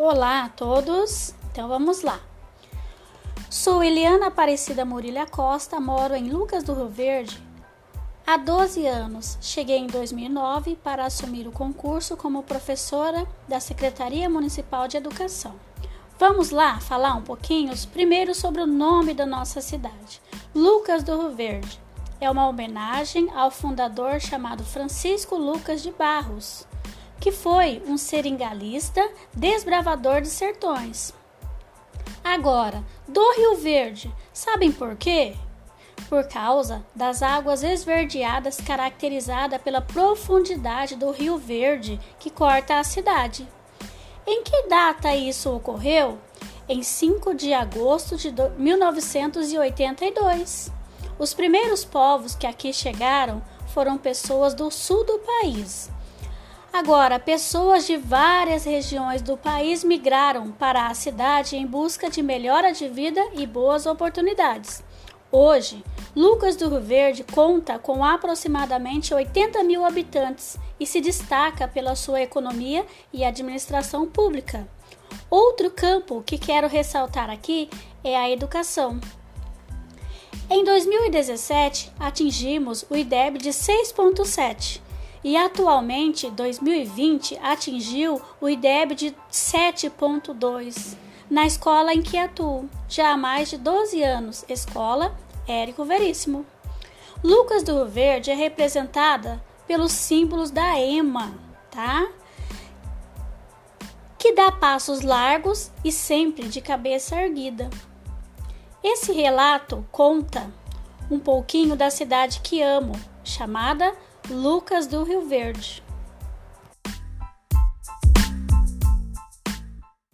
Olá a todos, então vamos lá. Sou Eliana Aparecida Murilha Costa, moro em Lucas do Rio Verde há 12 anos. Cheguei em 2009 para assumir o concurso como professora da Secretaria Municipal de Educação. Vamos lá falar um pouquinho primeiro sobre o nome da nossa cidade. Lucas do Rio Verde é uma homenagem ao fundador chamado Francisco Lucas de Barros que foi um seringalista desbravador de sertões. Agora, do Rio Verde, sabem por quê? Por causa das águas esverdeadas caracterizada pela profundidade do Rio Verde que corta a cidade. Em que data isso ocorreu? Em 5 de agosto de 1982. Os primeiros povos que aqui chegaram foram pessoas do sul do país, Agora, pessoas de várias regiões do país migraram para a cidade em busca de melhora de vida e boas oportunidades. Hoje, Lucas do Rio Verde conta com aproximadamente 80 mil habitantes e se destaca pela sua economia e administração pública. Outro campo que quero ressaltar aqui é a educação. Em 2017, atingimos o IDEB de 6,7 e atualmente 2020 atingiu o IDEB de 7.2 na escola em que atuo, já há mais de 12 anos, Escola Érico Veríssimo. Lucas do Rio Verde é representada pelos símbolos da EMA, tá? Que dá passos largos e sempre de cabeça erguida. Esse relato conta um pouquinho da cidade que amo, chamada Lucas do Rio Verde.